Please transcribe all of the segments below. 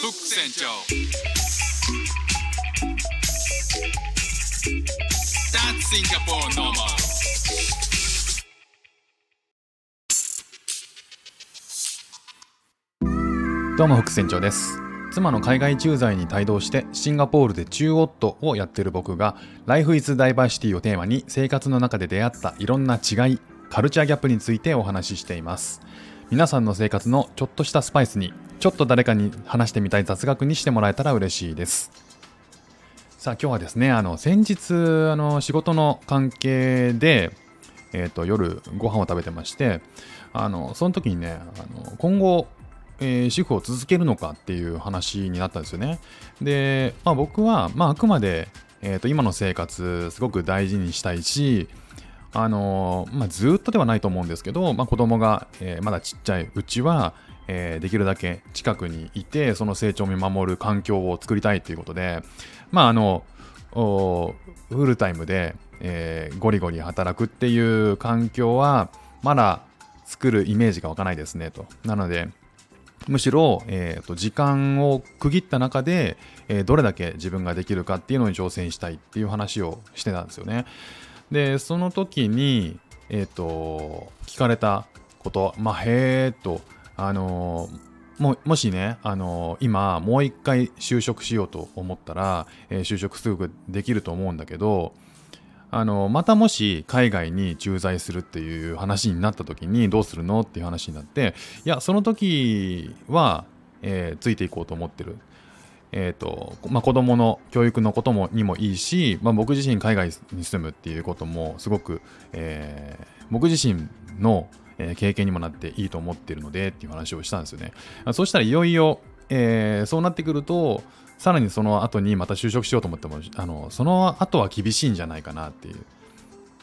フック船長。That's Singapore normal. どうも副船長です。妻の海外駐在に帯同してシンガポールで中オットをやってる僕が Life is Diversity をテーマに生活の中で出会ったいろんな違いカルチャーギャップについてお話ししています。皆さんの生活のちょっとしたスパイスにちょっと誰かに話してみたい雑学にしてもらえたら嬉しいですさあ今日はですねあの先日あの仕事の関係でえーと夜ご飯を食べてましてあのその時にねあの今後えー主婦を続けるのかっていう話になったんですよね。で、まあ、僕は、まあ、あくまで、えーと今の生活すごく大事にしたいし、あのまあ、ずっとではないと思うんですけど、まあ、子供が、えーまだちっちゃいうちは、えーできるだけ近くにいてその成長を見守る環境を作りたいということで、まああのフルタイムで、えーゴリゴリ働くっていう環境はまだ作るイメージが湧かないですねと。なので、むしろ、えーと時間を区切った中で、えーどれだけ自分ができるかっていうのに挑戦したいっていう話をしてたんですよね。でその時に、えー、と聞かれたことまあへえとあのももしね、あの今もう一回就職しようと思ったら、えー就職すぐできると思うんだけどあのまたもし海外に駐在するっていう話になった時にどうするのっていう話になっていやその時は、えーついていこうと思ってる。えーとまあ、子供の教育のこともにもいいし、まあ、僕自身海外に住むっていうこともすごく、えー僕自身の、え経験にもなっていいと思ってるのでっていう話をしたんですよね。そうしたらいよいよ、えーそうなってくるとさらにその後にまた就職しようと思ってもあのその後は厳しいんじゃないかなっていう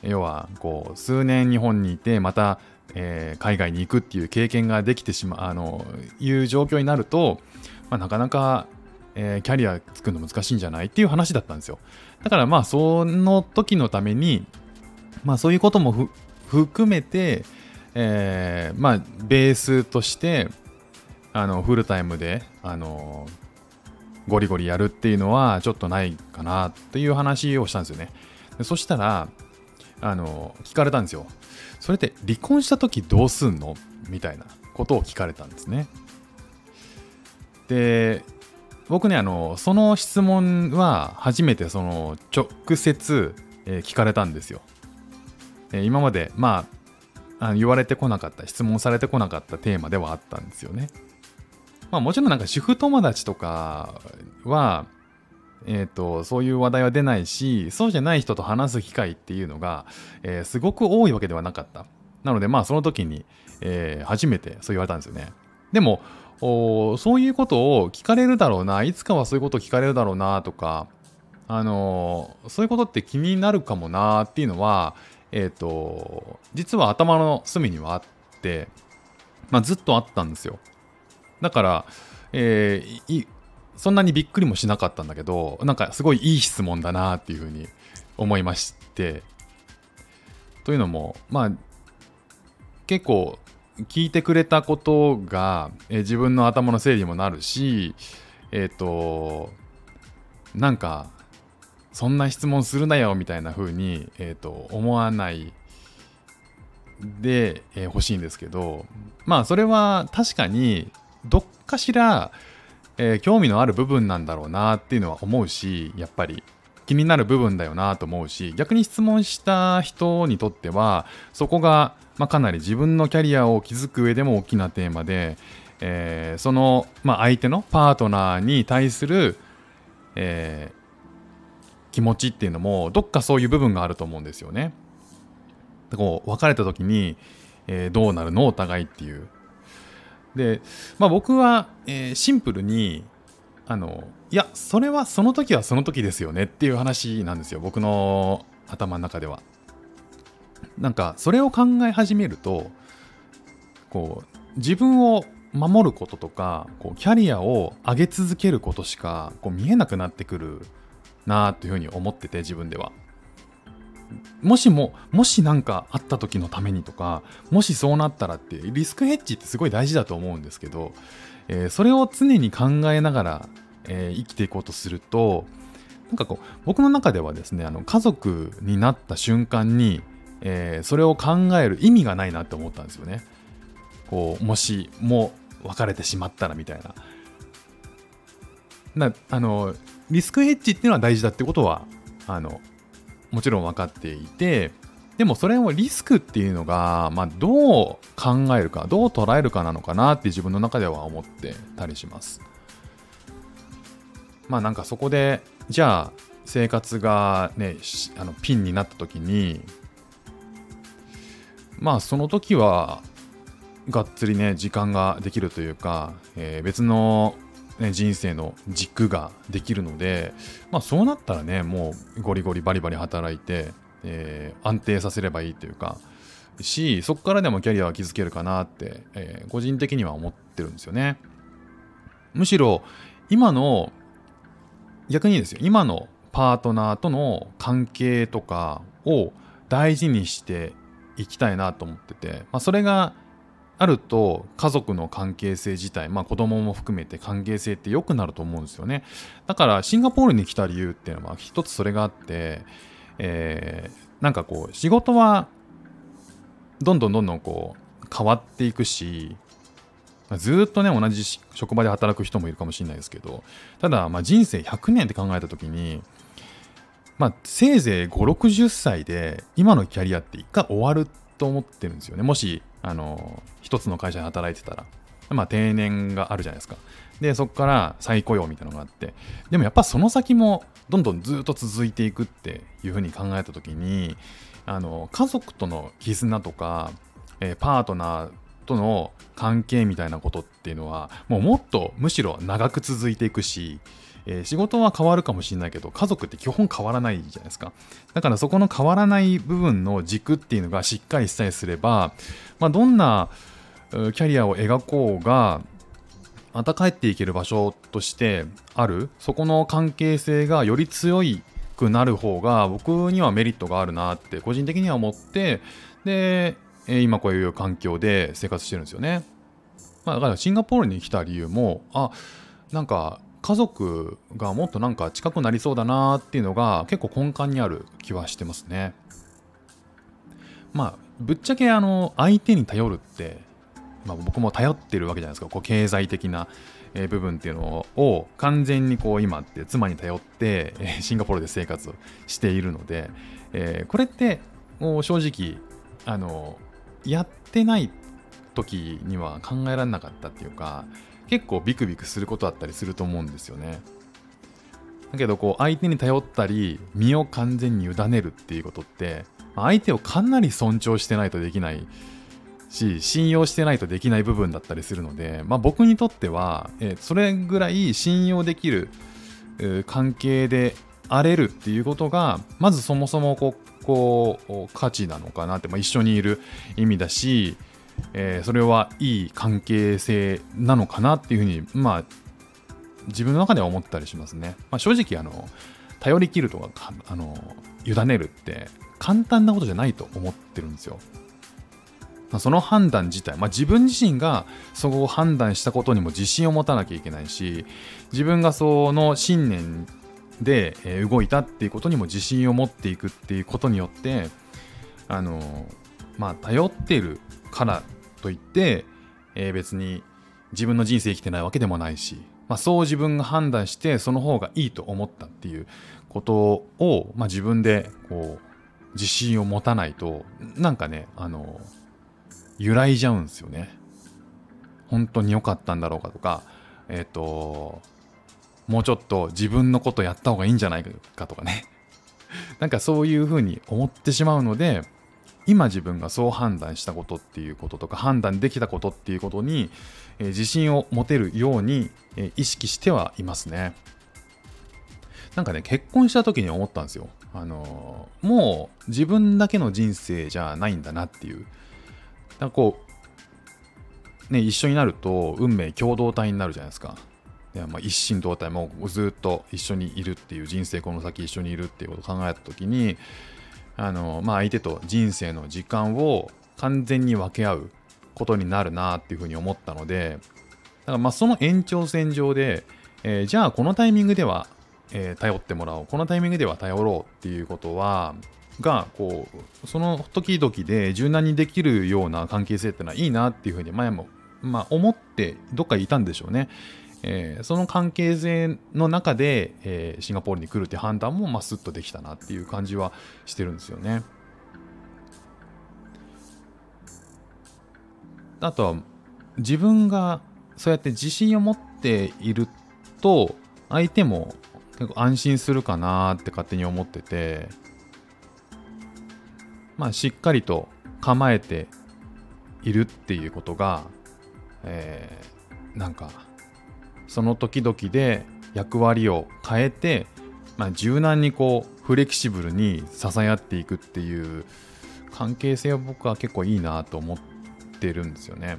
要はこう数年日本にいてまた、えー海外に行くっていう経験ができてしまうあのいう状況になると、まあ、なかなか、えーキャリア作るの難しいんじゃないっていう話だったんですよだからまあその時のためにまあそういうことも含めて、えーまあベースとしてあのフルタイムであのゴリゴリやるっていうのはちょっとないかなっていう話をしたんですよね。でそしたら、あの、聞かれたんですよ。それって離婚した時どうすんの？みたいなことを聞かれたんですね。で、僕ね、あの、その質問は初めてその直接、えー聞かれたんですよ。え今まで、まあ、あの言われてこなかった、質問されてこなかったテーマではあったんですよね。まあもちろんなんか主婦友達とかは、えー、とそういう話題は出ないしそうじゃない人と話す機会っていうのが、えーすごく多いわけではなかったなのでまあその時に、えー初めてそう言われたんですよねでもそういうことを聞かれるだろうないつかはそういうことを聞かれるだろうなとかあのーそういうことって気になるかもなっていうのはえっ、と実は頭の隅にはあって、まあ、ずっとあったんですよ。だから、えーいそんなにびっくりもしなかったんだけどなんかすごいいい質問だなっていうふうに思いまして。というのもまあ結構聞いてくれたことが、えー自分の頭の整理にもなるしえっ、となんかそんな質問するなよみたいな風に、えー、と思わないで、えー欲しいんですけどまあそれは確かにどっかしら、えー興味のある部分なんだろうなっていうのは思うしやっぱり気になる部分だよなと思うし逆に質問した人にとってはそこが、まあ、かなり自分のキャリアを築く上でも大きなテーマで、えーその、まあ、相手のパートナーに対する、え気持ちっていうのもどっかそういう部分があると思うんですよね。でこう別れた時に、えーどうなるの？お互いっていう。で、まあ、僕は、えーシンプルにあのいやそれはその時はその時ですよねっていう話なんですよ僕の頭の中では。なんかそれを考え始めるとこう自分を守ることとかこうキャリアを上げ続けることしかこう見えなくなってくるなというふうに思ってて自分では。もしももし何かあった時のためにとかもしそうなったらってリスクヘッジってすごい大事だと思うんですけど、えーそれを常に考えながら、えー生きていこうとするとなんかこう僕の中ではですねあの家族になった瞬間に、えーそれを考える意味がないなって思ったんですよね。こうもしも別れてしまったらみたいな。なあのリスクヘッジっていうのは大事だってことはあのもちろん分かっていてでもそれをリスクっていうのが、まあ、どう考えるかどう捉えるかなのかなって自分の中では思ってたりします。まあなんかそこでじゃあ生活がねあのピンになった時にまあその時はがっつりね時間ができるというか、えー別の、ね、人生の軸ができるのでまあそうなったらねもうゴリゴリバリバリ働いて、えー安定させればいいというかしそこからでもキャリアは築けるかなって、えー個人的には思ってるんですよね。むしろ今の逆にですよ今のパートナーとの関係とかを大事にしていきたいなと思ってて、まあ、それがあると家族の関係性自体、まあ、子供も含めて関係性って良くなると思うんですよね。だからシンガポールに来た理由っていうのは一つそれがあって、えーなんかこう仕事はどんどんどんどんこう変わっていくしずっとね同じ職場で働く人もいるかもしれないですけどただまあ人生100年って考えた時にまあせいぜい560歳で今のキャリアって一回終わると思ってるんですよね。もしあの一つの会社で働いてたらまあ定年があるじゃないですか。でそこから再雇用みたいなのがあってでもやっぱその先もどんどんずっと続いていくっていうふうに考えた時にあの家族との絆とか、えーパートナーとの関係みたいなことっていうのはもうもっとむしろ長く続いていくし、えー仕事は変わるかもしれないけど家族って基本変わらないじゃないですか。だからそこの変わらない部分の軸っていうのがしっかりさえすれば、まあ、どんなキャリアを描こうがまた帰っていける場所としてある。そこの関係性がより強いくなる方が僕にはメリットがあるなって個人的には思ってで今こういう環境で生活してるんですよね、まあ、だからシンガポールに来た理由もあなんか家族がもっとなんか近くなりそうだなっていうのが結構根幹にある気はしてますね。まあぶっちゃけあの相手に頼るってまあ、僕も頼ってるわけじゃないですか。こう経済的な部分っていうのを完全にこう今って妻に頼ってシンガポールで生活しているので、えこれってもう正直あのやってない時には考えられなかったっていうか結構ビクビクすることだったりすると思うんですよね。だけどこう相手に頼ったり身を完全に委ねるっていうことって相手をかなり尊重してないとできないし信用してないとできない部分だったりするので、まあ、僕にとっては、えそれぐらい信用できる、関係であれるっていうことがまずそもそもこうこう価値なのかなって、まあ、一緒にいる意味だし、えーそれはいい関係性なのかなっていうふうにまあ自分の中では思ったりしますね。まあ、正直あの頼り切るとかかあの委ねるって簡単なことじゃないと思ってるんですよ。まあその判断自体、まあ、自分自身がそこを判断したことにも自信を持たなきゃいけないし自分がその信念で動いたっていうことにも自信を持っていくっていうことによってあのまあ頼ってるからといって、えー別に自分の人生生きてないわけでもないし、まあ、そう自分が判断してその方がいいと思ったっていうことを、まあ、自分でこう自信を持たないとなんかねあの揺らいじゃうんですよね。本当に良かったんだろうかとか、えっ、と、もうちょっと自分のことやった方がいいんじゃないかとかね。なんかそういうふうに思ってしまうので、今自分がそう判断したことっていうこととか判断できたことっていうことに、え自信を持てるように、え意識してはいますね。なんかね、結婚した時に思ったんですよ。あのもう自分だけの人生じゃないんだなっていう。なんかこう、ね、一緒になると運命共同体になるじゃないですか。でまあ、一心同体もずっと一緒にいるっていう人生この先一緒にいるっていうことを考えた時にあの、まあ、相手と人生の時間を完全に分け合うことになるなっていうふうに思ったのでからまあその延長線上で、えーじゃあこのタイミングでは、えー頼ってもらおうこのタイミングでは頼ろうっていうことはがこうその時々で柔軟にできるような関係性ってのはいいなっていうふうに前も、まあ、思ってどっかいたんでしょうね。えーその関係性の中で、えーシンガポールに来るって判断もまあスッとできたなっていう感じはしてるんですよね。あとは自分がそうやって自信を持っていると相手も結構安心するかなって勝手に思っててまあしっかりと構えているっていうことが、えーなんかその時々で役割を変えて、まあ、柔軟にこうフレキシブルに支え合っていくっていう関係性は僕は結構いいなと思ってるんですよね。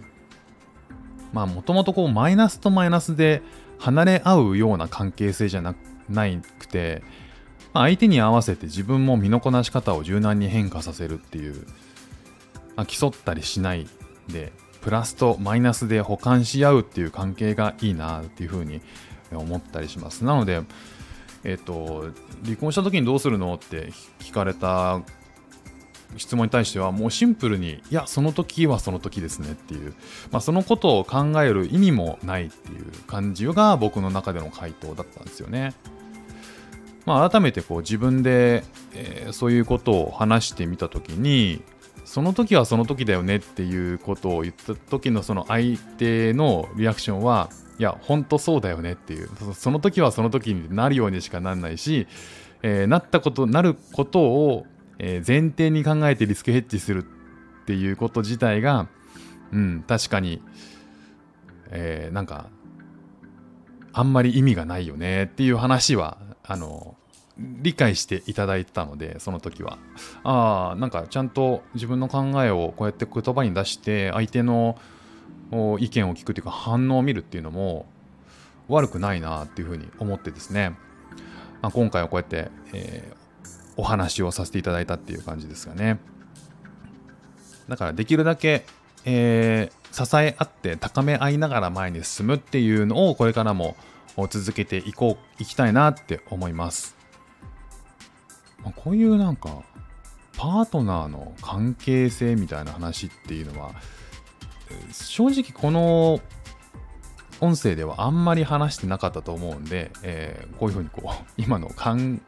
まあもともとこうマイナスとマイナスで離れ合うような関係性じゃなくて、まあ相手に合わせて自分も身のこなし方を柔軟に変化させるっていう、まあ、競ったりしないでプラスとマイナスで補完し合うっていう関係がいいなっていうふうに思ったりします。なので、えっ、と、離婚した時にどうするのって聞かれた質問に対してはもうシンプルにいやその時はその時ですねっていう、まあ、そのことを考える意味もないっていう感じが僕の中での回答だったんですよね。まあ、改めてこう自分で、えーそういうことを話してみた時にその時はその時だよねっていうことを言った時のその相手のリアクションはいや本当そうだよねっていう。その時はその時になるようにしかなんないし、えーなったことなることを、前提に考えてリスクヘッジするっていうこと自体がうん確かに、えーなんかあんまり意味がないよねっていう話はあの理解していただいたのでその時は。ああなんかちゃんと自分の考えをこうやって言葉に出して相手の意見を聞くというか反応を見るっていうのも悪くないなっていうふうに思ってですね、まあ、今回はこうやって、えーお話をさせていただいたっていう感じですがね。だからできるだけ、えー支え合って高め合いながら前に進むっていうのをこれからも続けていこういきたいなって思います、こういうなんかパートナーの関係性みたいな話っていうのは正直この音声ではあんまり話してなかったと思うんで、えーこういうふうにこう 今のかん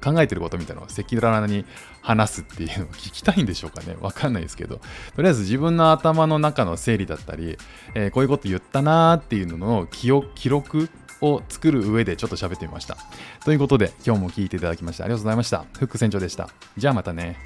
考えてることみたいなのを赤裸々に話すっていうのを聞きたいんでしょうかね。わかんないですけど。とりあえず自分の頭の中の整理だったり、えーこういうこと言ったなーっていうのの記憶記録を作る上でちょっと喋ってみました。ということで今日も聞いていただきましてありがとうございました。フック船長でした。じゃあまたね。